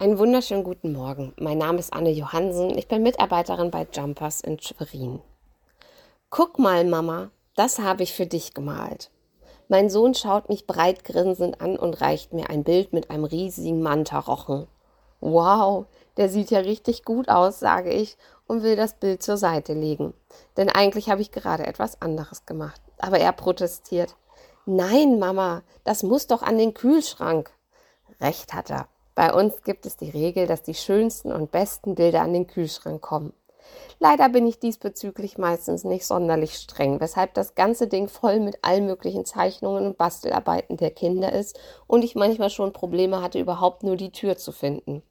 Einen wunderschönen guten Morgen. Mein Name ist Anne Johansen. Ich bin Mitarbeiterin bei Jumpers in Schwerin. Guck mal, Mama, das habe ich für dich gemalt. Mein Sohn schaut mich breit grinsend an und reicht mir ein Bild mit einem riesigen Mantarochen. Wow, der sieht ja richtig gut aus, sage ich und will das Bild zur Seite legen. Denn eigentlich habe ich gerade etwas anderes gemacht. Aber er protestiert. Nein, Mama, das muss doch an den Kühlschrank. Recht hat er. Bei uns gibt es die Regel, dass die schönsten und besten Bilder an den Kühlschrank kommen. Leider bin ich diesbezüglich meistens nicht sonderlich streng, weshalb das ganze Ding voll mit allen möglichen Zeichnungen und Bastelarbeiten der Kinder ist und ich manchmal schon Probleme hatte, überhaupt nur die Tür zu finden.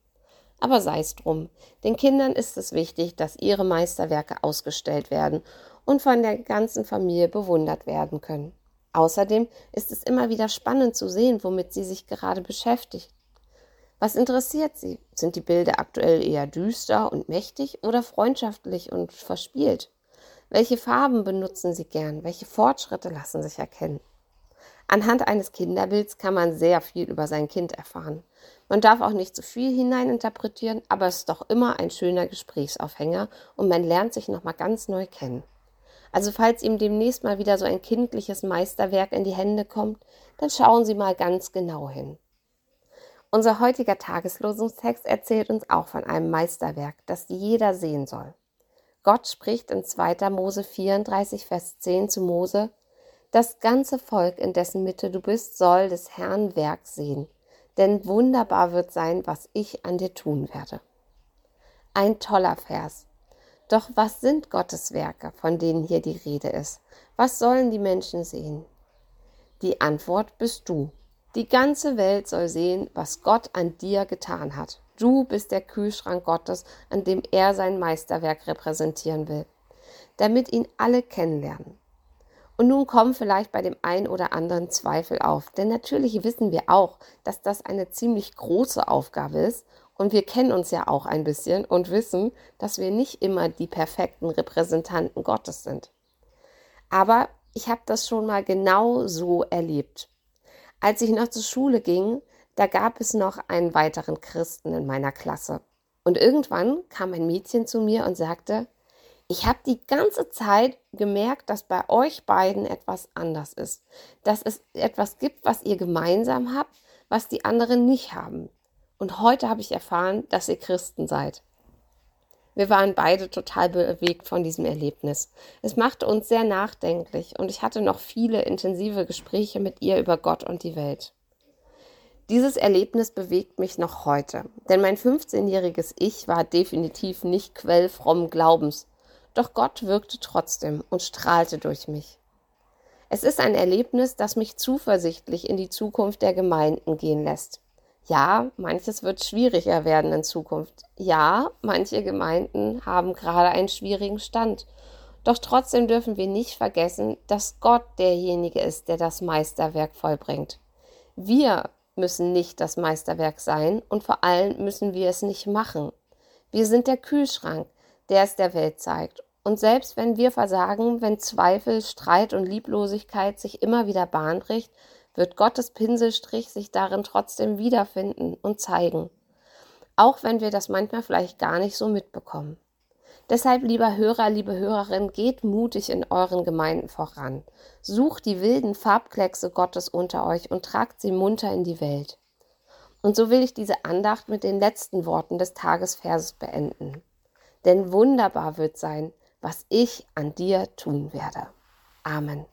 Aber sei es drum. Den Kindern ist es wichtig, dass ihre Meisterwerke ausgestellt werden und von der ganzen Familie bewundert werden können. Außerdem ist es immer wieder spannend zu sehen, womit sie sich gerade beschäftigt. Was interessiert Sie? Sind die Bilder aktuell eher düster und mächtig oder freundschaftlich und verspielt? Welche Farben benutzen Sie gern? Welche Fortschritte lassen sich erkennen? Anhand eines Kinderbilds kann man sehr viel über sein Kind erfahren. Man darf auch nicht zu viel hineininterpretieren, aber es ist doch immer ein schöner Gesprächsaufhänger und man lernt sich nochmal ganz neu kennen. Also falls ihm demnächst mal wieder so ein kindliches Meisterwerk in die Hände kommt, dann schauen Sie mal ganz genau hin. Unser heutiger Tageslosungstext erzählt uns auch von einem Meisterwerk, das jeder sehen soll. Gott spricht in 2. Mose 34, Vers 10 zu Mose, das ganze Volk, in dessen Mitte du bist, soll des Herrn Werk sehen, denn wunderbar wird sein, was ich an dir tun werde. Ein toller Vers. Doch was sind Gottes Werke, von denen hier die Rede ist? Was sollen die Menschen sehen? Die Antwort bist du. Die ganze Welt soll sehen, was Gott an dir getan hat. Du bist der Kühlschrank Gottes, an dem er sein Meisterwerk repräsentieren will, damit ihn alle kennenlernen. Und nun kommen vielleicht bei dem einen oder anderen Zweifel auf, denn natürlich wissen wir auch, dass das eine ziemlich große Aufgabe ist und wir kennen uns ja auch ein bisschen und wissen, dass wir nicht immer die perfekten Repräsentanten Gottes sind. Aber ich habe das schon mal genau so erlebt. Als ich noch zur Schule ging, da gab es noch einen weiteren Christen in meiner Klasse. Und irgendwann kam ein Mädchen zu mir und sagte, ich habe die ganze Zeit gemerkt, dass bei euch beiden etwas anders ist. Dass es etwas gibt, was ihr gemeinsam habt, was die anderen nicht haben. Und heute habe ich erfahren, dass ihr Christen seid. Wir waren beide total bewegt von diesem Erlebnis. Es machte uns sehr nachdenklich und ich hatte noch viele intensive Gespräche mit ihr über Gott und die Welt. Dieses Erlebnis bewegt mich noch heute, denn mein 15-jähriges Ich war definitiv nicht Quell frommen Glaubens, doch Gott wirkte trotzdem und strahlte durch mich. Es ist ein Erlebnis, das mich zuversichtlich in die Zukunft der Gemeinden gehen lässt. Ja, manches wird schwieriger werden in Zukunft. Ja, manche Gemeinden haben gerade einen schwierigen Stand. Doch trotzdem dürfen wir nicht vergessen, dass Gott derjenige ist, der das Meisterwerk vollbringt. Wir müssen nicht das Meisterwerk sein und vor allem müssen wir es nicht machen. Wir sind der Kühlschrank, der es der Welt zeigt. Und selbst wenn wir versagen, wenn Zweifel, Streit und Lieblosigkeit sich immer wieder Bahn bricht, wird Gottes Pinselstrich sich darin trotzdem wiederfinden und zeigen, auch wenn wir das manchmal vielleicht gar nicht so mitbekommen. Deshalb, lieber Hörer, liebe Hörerin, geht mutig in euren Gemeinden voran. Sucht die wilden Farbkleckse Gottes unter euch und tragt sie munter in die Welt. Und so will ich diese Andacht mit den letzten Worten des Tagesverses beenden. Denn wunderbar wird sein, was ich an dir tun werde. Amen.